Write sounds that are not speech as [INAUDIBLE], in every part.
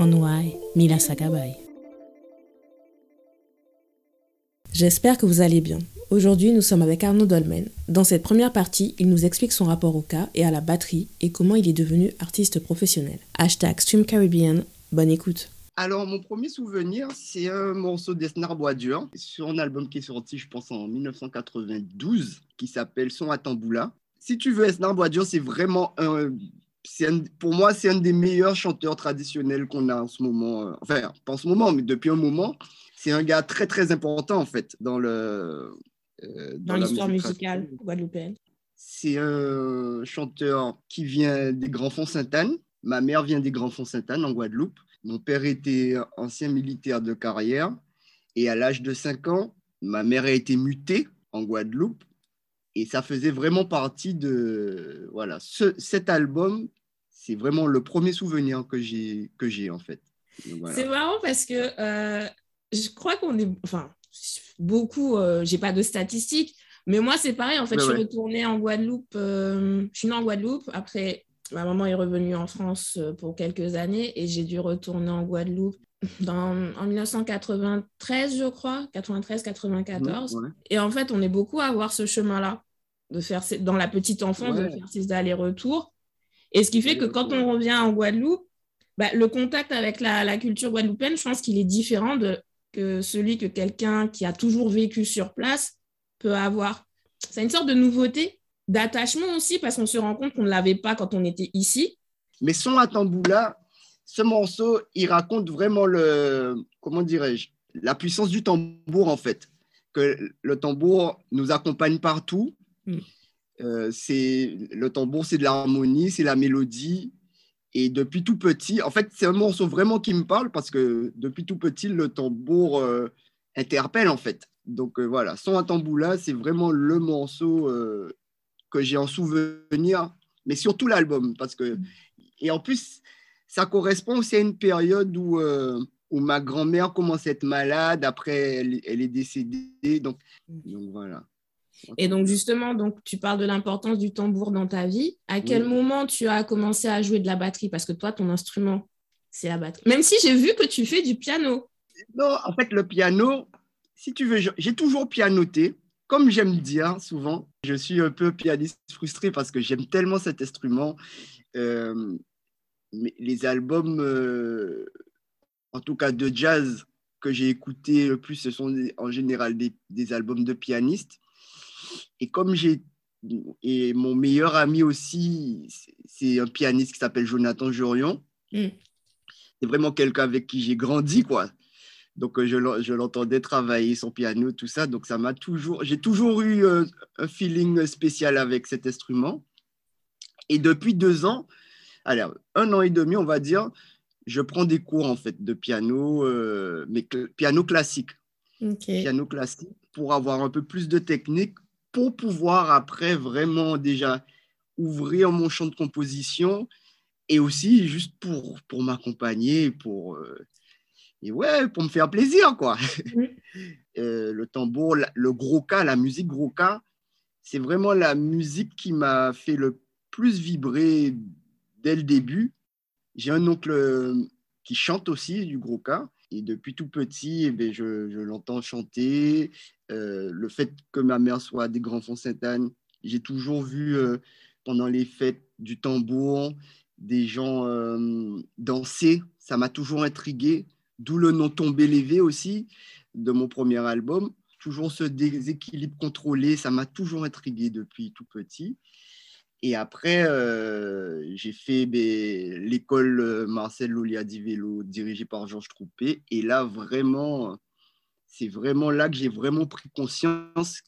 Onwai Mila Sakabay. J'espère que vous allez bien. Aujourd'hui, nous sommes avec Arnaud Dolmen. Dans cette première partie, il nous explique son rapport au cas et à la batterie et comment il est devenu artiste professionnel. Hashtag Stream Caribbean, bonne écoute. Alors, mon premier souvenir, c'est un morceau d'Esnar Boisdur sur un album qui est sorti, je pense, en 1992, qui s'appelle Son à. Si tu veux, Esnar Boisdur, c'est vraiment un pour moi, c'est un des meilleurs chanteurs traditionnels qu'on a en ce moment. Euh, enfin, pas en ce moment, mais depuis un moment. C'est un gars très, très important, en fait, dans le. Euh, dans, l'histoire musicale guadeloupéenne. C'est un chanteur qui vient des Grands Fonds Sainte-Anne. Ma mère vient des Grands Fonds Sainte-Anne, en Guadeloupe. Mon père était ancien militaire de carrière. Et à l'âge de 5 ans, ma mère a été mutée en Guadeloupe et ça faisait vraiment partie de voilà cet album c'est vraiment le premier souvenir que j'ai que j'ai en fait. C'est marrant parce que euh, je crois qu'on est enfin beaucoup euh, j'ai pas de statistiques mais moi c'est pareil en fait je suis retournée en Guadeloupe euh, je suis née en Guadeloupe après ma maman est revenue en France pour quelques années et j'ai dû retourner en Guadeloupe dans, en 1993, je crois, 93-94. Et en fait, on est beaucoup à avoir ce chemin-là, de faire dans la petite enfance, de faire ces allers-retours. Et ce qui fait que quand on revient en Guadeloupe, bah, le contact avec la, la, culture guadeloupéenne, je pense qu'il est différent de que celui que quelqu'un qui a toujours vécu sur place peut avoir. C'est une sorte de nouveauté, d'attachement aussi, parce qu'on se rend compte qu'on ne l'avait pas quand on était ici. Mais son Atamboula, ce morceau, il raconte vraiment le, comment dirais-je, la puissance du tambour en fait. Que le tambour nous accompagne partout. Mm. Euh, c'est le tambour, c'est de l'harmonie, c'est la mélodie. Et depuis tout petit, en fait, c'est un morceau vraiment qui me parle parce que depuis tout petit, le tambour euh, interpelle en fait. Donc euh, voilà, Son à tambour c'est vraiment le morceau que j'ai en souvenir, mais surtout l'album parce que mm. et en plus ça correspond aussi à une période où, où ma grand-mère commence à être malade, après elle, elle est décédée, donc, donc, voilà. Et donc justement, donc, tu parles de l'importance du tambour dans ta vie. À quel moment tu as commencé à jouer de la batterie? Parce que toi, ton instrument, c'est la batterie. Même si j'ai vu que tu fais du piano. Non, en fait, le piano, si tu veux, j'ai toujours pianoté. Comme j'aime dire souvent, je suis un peu pianiste frustré parce que j'aime tellement cet instrument. Euh, les albums, euh, en tout cas de jazz, que j'ai écouté le plus, ce sont en général des, albums de pianistes. Et comme j'ai. Et mon meilleur ami aussi, c'est un pianiste qui s'appelle Jonathan Jorion. Mm. C'est vraiment quelqu'un avec qui j'ai grandi, quoi. Donc, euh, je, l'entendais travailler son piano, tout ça. Donc, ça m'a toujours. J'ai toujours eu euh, un feeling spécial avec cet instrument. Et depuis deux ans, alors, un an et demi, on va dire, je prends des cours en fait de piano, euh, mais piano classique. Piano classique pour avoir un peu plus de technique, pour pouvoir après vraiment déjà ouvrir mon champ de composition et aussi juste pour, pour m'accompagner, pour, euh, et ouais, pour me faire plaisir, quoi. [LAUGHS] Euh, le tambour, le gros cas, la musique gros cas, c'est vraiment la musique qui m'a fait le plus vibrer dès le début. J'ai un oncle euh, qui chante aussi du gros cas. Et depuis tout petit, eh bien, je, l'entends chanter. Euh, le fait que ma mère soit des Grands Fonds Sainte-Anne, j'ai toujours vu euh, pendant les fêtes du tambour des gens danser. Ça m'a toujours intrigué. D'où le nom Tombé lévé aussi de mon premier album. Toujours ce déséquilibre contrôlé, ça m'a toujours intrigué depuis tout petit. Et après, euh, j'ai fait ben, l'école euh, Marcel Loliadi Vélo, dirigée par Georges Troupé. Et là, vraiment, c'est vraiment là que j'ai vraiment pris conscience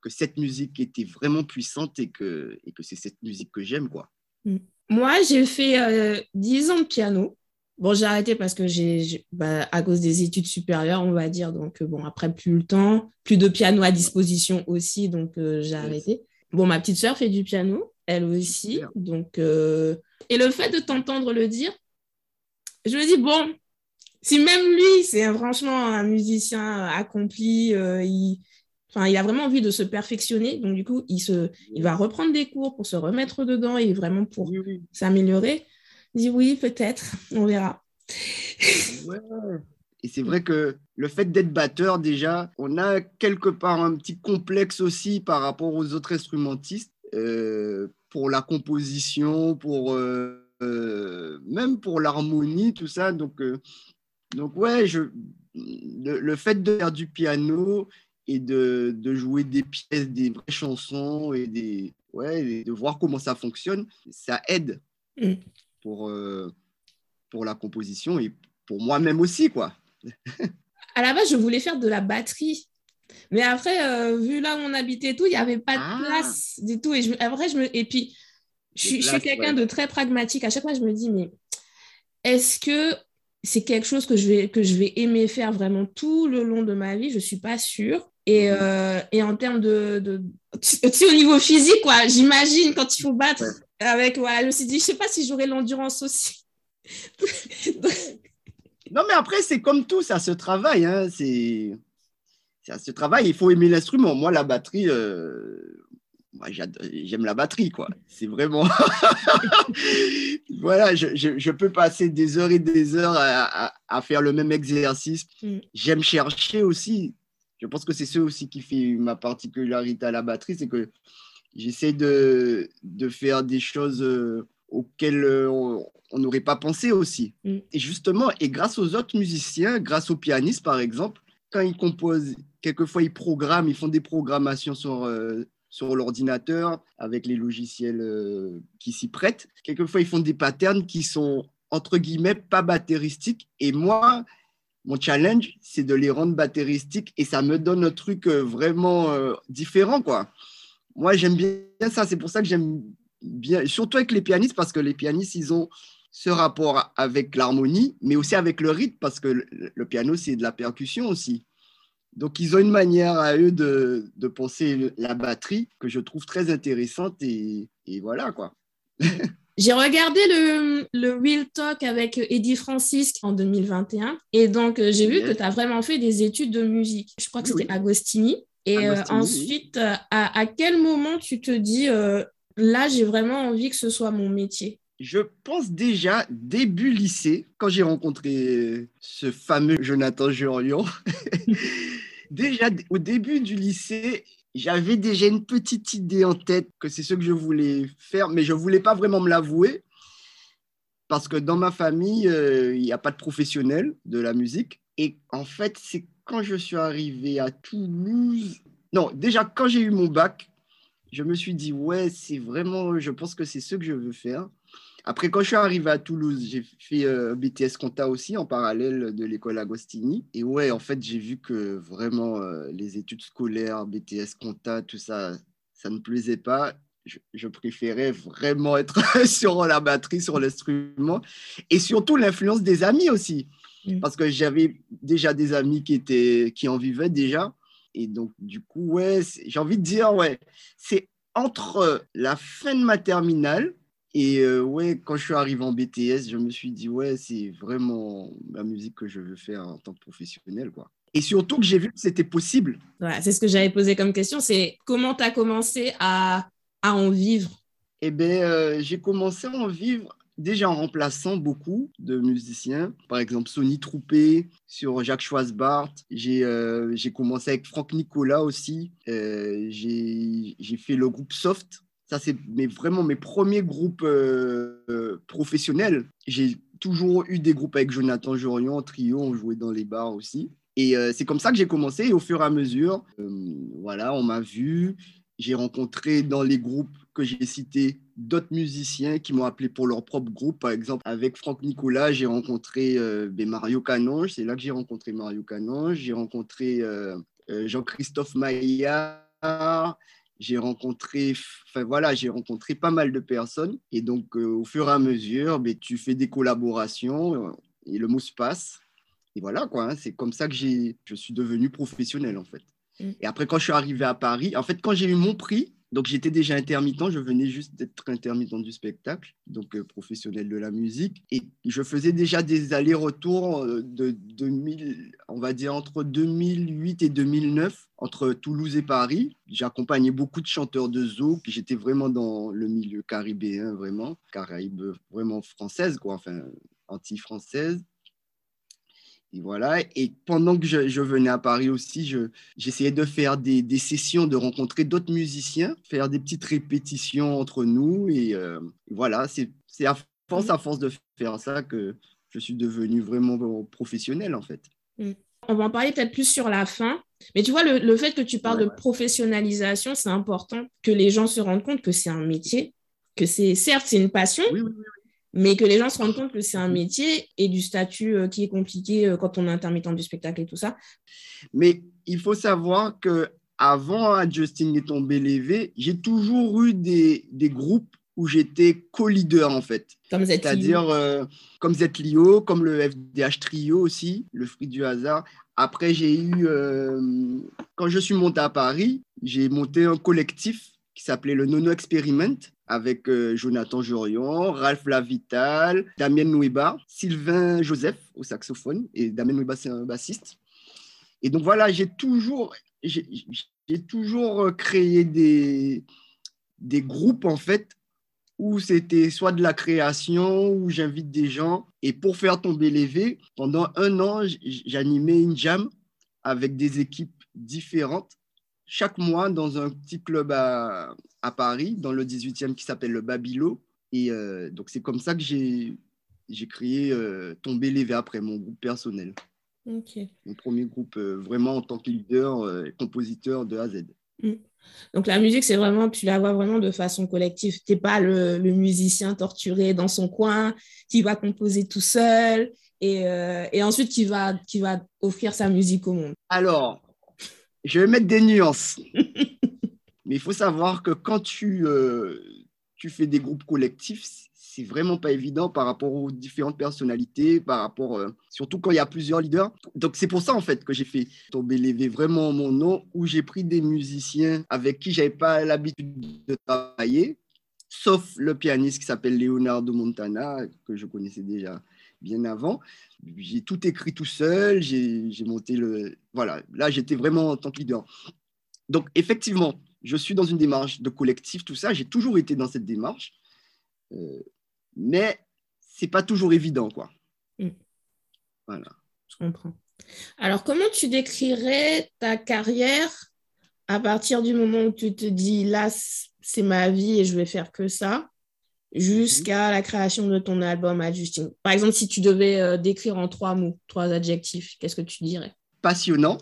que cette musique était vraiment puissante et que, et que c'est cette musique que j'aime. quoi. Mm. Moi, j'ai fait euh, 10 ans de piano. Bon, j'ai arrêté parce que j'ai, bah, à cause des études supérieures, on va dire. Donc, bon, après, plus le temps, plus de piano à disposition aussi, donc j'ai arrêté. Bon, ma petite sœur fait du piano, elle aussi. Donc, et le fait de t'entendre le dire, je me dis, bon, si même lui, c'est franchement un musicien accompli, euh, il, enfin, il a vraiment envie de se perfectionner. Donc, du coup, il, se, il va reprendre des cours pour se remettre dedans et vraiment pour s'améliorer. Il dit oui, peut-être, on verra. Et c'est vrai que le fait d'être batteur, déjà, on a quelque part un petit complexe aussi par rapport aux autres instrumentistes euh, pour la composition, pour euh, même pour l'harmonie, tout ça. Donc, donc ouais, je, le, fait de faire du piano et de, de, jouer des pièces, des vraies chansons et, des, ouais, de voir comment ça fonctionne, ça aide mm. pour, euh, pour la composition et pour moi-même aussi, quoi. [LAUGHS] à la base, je voulais faire de la batterie. Mais après, euh, vu là où on habitait et tout, il n'y avait pas de ah. place du tout. Et je, après, je me, et puis, je, je suis quelqu'un de très pragmatique. À chaque fois, je me dis, mais est-ce que c'est quelque chose que je, vais, que je vais aimer faire vraiment tout le long de ma vie, je ne suis pas sûre. Et, mhm. euh, et en termes de, de, au niveau physique, quoi, j'imagine quand il faut battre avec, voilà, je me suis dit, je ne sais pas si j'aurai l'endurance aussi. [LAUGHS] non, mais après, c'est comme tout, ça se travaille. Hein, c'est, ça se travaille, il faut aimer l'instrument. Moi, la batterie, euh, j'aime la batterie, quoi. C'est vraiment. [LAUGHS] voilà, je, je, peux passer des heures et des heures à, à, faire le même exercice. Mm. J'aime chercher aussi. Je pense que c'est ce aussi qui fait ma particularité à la batterie, c'est que j'essaie de, de, faire des choses euh, auxquelles euh, on n'aurait pas pensé aussi. Mm. Et justement, et grâce aux autres musiciens, grâce aux pianistes par exemple, quand ils composent, quelquefois ils programment, ils font des programmations sur, euh, sur l'ordinateur avec les logiciels euh, qui s'y prêtent. Quelquefois, ils font des patterns qui sont, entre guillemets, pas batteristiques. Et moi, mon challenge, c'est de les rendre batteristiques et ça me donne un truc euh, vraiment différent, quoi. Moi, j'aime bien ça. C'est pour ça que j'aime bien, surtout avec les pianistes, parce que les pianistes, ils ont ce rapport avec l'harmonie, mais aussi avec le rythme, parce que le piano, c'est de la percussion aussi. Donc, ils ont une manière à eux de, de penser la batterie que je trouve très intéressante et, et voilà quoi. [LAUGHS] J'ai regardé le, le, Real Talk avec Eddie Francis en 2021 et donc euh, j'ai vu que tu as vraiment fait des études de musique. Je crois que c'était Agostini. Et euh, ensuite, euh, à, à, quel moment tu te dis, là, j'ai vraiment envie que ce soit mon métier? Je pense déjà début lycée, quand j'ai rencontré ce fameux Jonathan Jurion, [LAUGHS] déjà au début du lycée, j'avais déjà une petite idée en tête que c'est ce que je voulais faire, mais je ne voulais pas vraiment me l'avouer parce que dans ma famille, euh, il n'y a pas de professionnel de la musique. Et en fait, c'est quand je suis arrivé à Toulouse, non, déjà quand j'ai eu mon bac, je me suis dit, ouais, c'est vraiment, je pense que c'est ce que je veux faire. Après, quand je suis arrivé à Toulouse, j'ai fait euh, BTS Compta aussi en parallèle de l'école Agostini. Et ouais, en fait, j'ai vu que vraiment euh, les études scolaires, BTS Compta, tout ça, ça ne plaisait pas. Je, préférais vraiment être [LAUGHS] sur la batterie, sur l'instrument. Et surtout l'influence des amis aussi. Parce que j'avais déjà des amis qui, étaient, qui en vivaient déjà. Et donc, du coup, ouais, j'ai envie de dire, ouais, c'est entre la fin de ma terminale et euh, ouais, quand je suis arrivé en BTS, je me suis dit, ouais, c'est vraiment la musique que je veux faire en tant que professionnel, quoi. Et surtout que j'ai vu que c'était possible. Ouais, c'est ce que j'avais posé comme question, c'est comment tu as commencé à, à, en vivre? Eh bien, euh, j'ai commencé à en vivre déjà en remplaçant beaucoup de musiciens. Par exemple, Sonny Troupé sur Jacques Schwarzbart. J'ai euh, commencé avec Franck Nicolas aussi. j'ai fait le groupe Soft ça, c'est vraiment mes premiers groupes euh, euh, professionnels. J'ai toujours eu des groupes avec Jonathan Jorion, trio, on jouait dans les bars aussi. Et euh, c'est comme ça que j'ai commencé. Et au fur et à mesure, voilà, on m'a vu. J'ai rencontré dans les groupes que j'ai cités d'autres musiciens qui m'ont appelé pour leur propre groupe. Par exemple, avec Franck Nicolas, j'ai rencontré ben, Mario Canonge. C'est là que j'ai rencontré Mario Canonge. J'ai rencontré Jean-Christophe Maillard j'ai rencontré, enfin voilà, j'ai rencontré pas mal de personnes. Et donc, euh, au fur et à mesure, mais ben, tu fais des collaborations. et le mot se passe. Et voilà, quoi. Hein, c'est comme ça que je suis devenu professionnel, en fait. Mm. Et après, quand je suis arrivé à Paris, en fait, quand j'ai eu mon prix, donc j'étais déjà intermittent, je venais juste d'être intermittent du spectacle, donc euh, professionnel de la musique. Et je faisais déjà des allers-retours euh, de 2000, on va dire entre 2008 et 2009, entre Toulouse et Paris. J'accompagnais beaucoup de chanteurs de zouk. J'étais vraiment dans le milieu caribéen, vraiment, caraïbe vraiment française, quoi, enfin anti-française. Et voilà. Et pendant que je, venais à Paris aussi, j'essayais de faire des, sessions, de rencontrer d'autres musiciens, faire des petites répétitions entre nous. Et, euh, voilà, c'est à force, à force de faire ça que je suis devenu vraiment professionnel, en fait. Mm. On va en parler peut-être plus sur la fin. Mais tu vois, le, fait que tu parles de professionnalisation, c'est important que les gens se rendent compte que c'est un métier, que c'est certes, c'est une passion, oui, oui, oui mais que les gens se rendent compte que c'est un métier et du statut euh, qui est compliqué euh, quand on est intermittent du spectacle et tout ça. Mais il faut savoir que avant Justin est tombé lévé, j'ai toujours eu des, des groupes où j'étais co-leader en fait. Comme C'est-à-dire euh, comme Zlio, comme le FDH Trio aussi, le fruit du hasard. Après, j'ai eu, quand je suis monté à Paris, j'ai monté un collectif qui s'appelait le Nono Experiment avec euh, Jonathan Jorion, Ralph Lavital, Damien Nouéba, Sylvain Joseph au saxophone, et Damien Nouéba, c'est un bassiste. Et donc voilà, j'ai toujours, j'ai, toujours euh, créé des, des groupes, en fait, où c'était soit de la création, où j'invite des gens. Et pour faire tomber les V, pendant un an, j'animais une jam avec des équipes différentes chaque mois dans un petit club à, à Paris, dans le 18e, qui s'appelle le Babilo. Et euh, donc, c'est comme ça que j'ai, j'ai créé euh, Tomber les après mon groupe personnel. Mon premier groupe euh, vraiment en tant que leader et compositeur de A à Z. Mm. Donc la musique, c'est vraiment, tu la vois vraiment de façon collective. Tu n'es pas le, le, musicien torturé dans son coin qui va composer tout seul et, et, ensuite qui va, qui va offrir sa musique au monde. Alors, je vais mettre des nuances. [LAUGHS] Mais il faut savoir que quand tu, euh, tu fais des groupes collectifs, c'est vraiment pas évident par rapport aux différentes personnalités, par rapport, euh, surtout quand il y a plusieurs leaders. Donc c'est pour ça en fait que j'ai fait tomber les vraiment mon nom, où j'ai pris des musiciens avec qui j'avais pas l'habitude de travailler, sauf le pianiste qui s'appelle Leonardo Montana, que je connaissais déjà bien avant. J'ai tout écrit tout seul, j'ai monté le... Voilà, là j'étais vraiment en tant que leader. Donc effectivement, je suis dans une démarche de collectif, tout ça, j'ai toujours été dans cette démarche, euh, mais c'est pas toujours évident, quoi. Mm. Voilà. Je comprends. Alors, comment tu décrirais ta carrière à partir du moment où tu te dis, là, c'est ma vie et je vais faire que ça? Jusqu'à la création de ton album à Justine Par exemple, si tu devais euh, décrire en trois mots, trois adjectifs, qu'est-ce que tu dirais? Passionnant,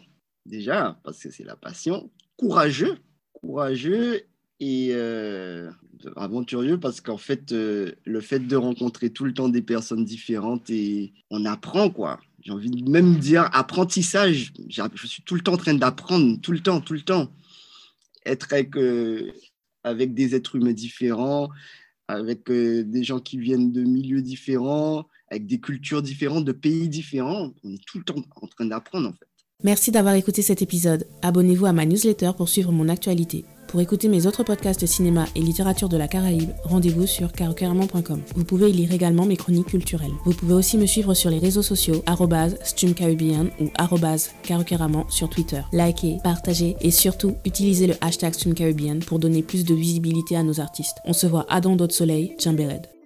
déjà, parce que c'est la passion. Courageux, courageux et euh, aventureux parce qu'en fait, euh, le fait de rencontrer tout le temps des personnes différentes et on apprend quoi. J'ai envie de même dire apprentissage. Je suis tout le temps en train d'apprendre, tout le temps, tout le temps. Être avec, avec des êtres humains différents, avec euh, des gens qui viennent de milieux différents, avec des cultures différentes, de pays différents. On est tout le temps en train d'apprendre en fait. Merci d'avoir écouté cet épisode. Abonnez-vous à ma newsletter pour suivre mon actualité. Pour écouter mes autres podcasts de cinéma et littérature de la Caraïbe, rendez-vous sur carocaramon.com. Vous pouvez y lire également mes chroniques culturelles. Vous pouvez aussi me suivre sur les réseaux sociaux stumcaribbean ou carocaramon sur Twitter. Likez, partagez et surtout utilisez le hashtag stumcaribbean pour donner plus de visibilité à nos artistes. On se voit à Don d'autres soleil, Red.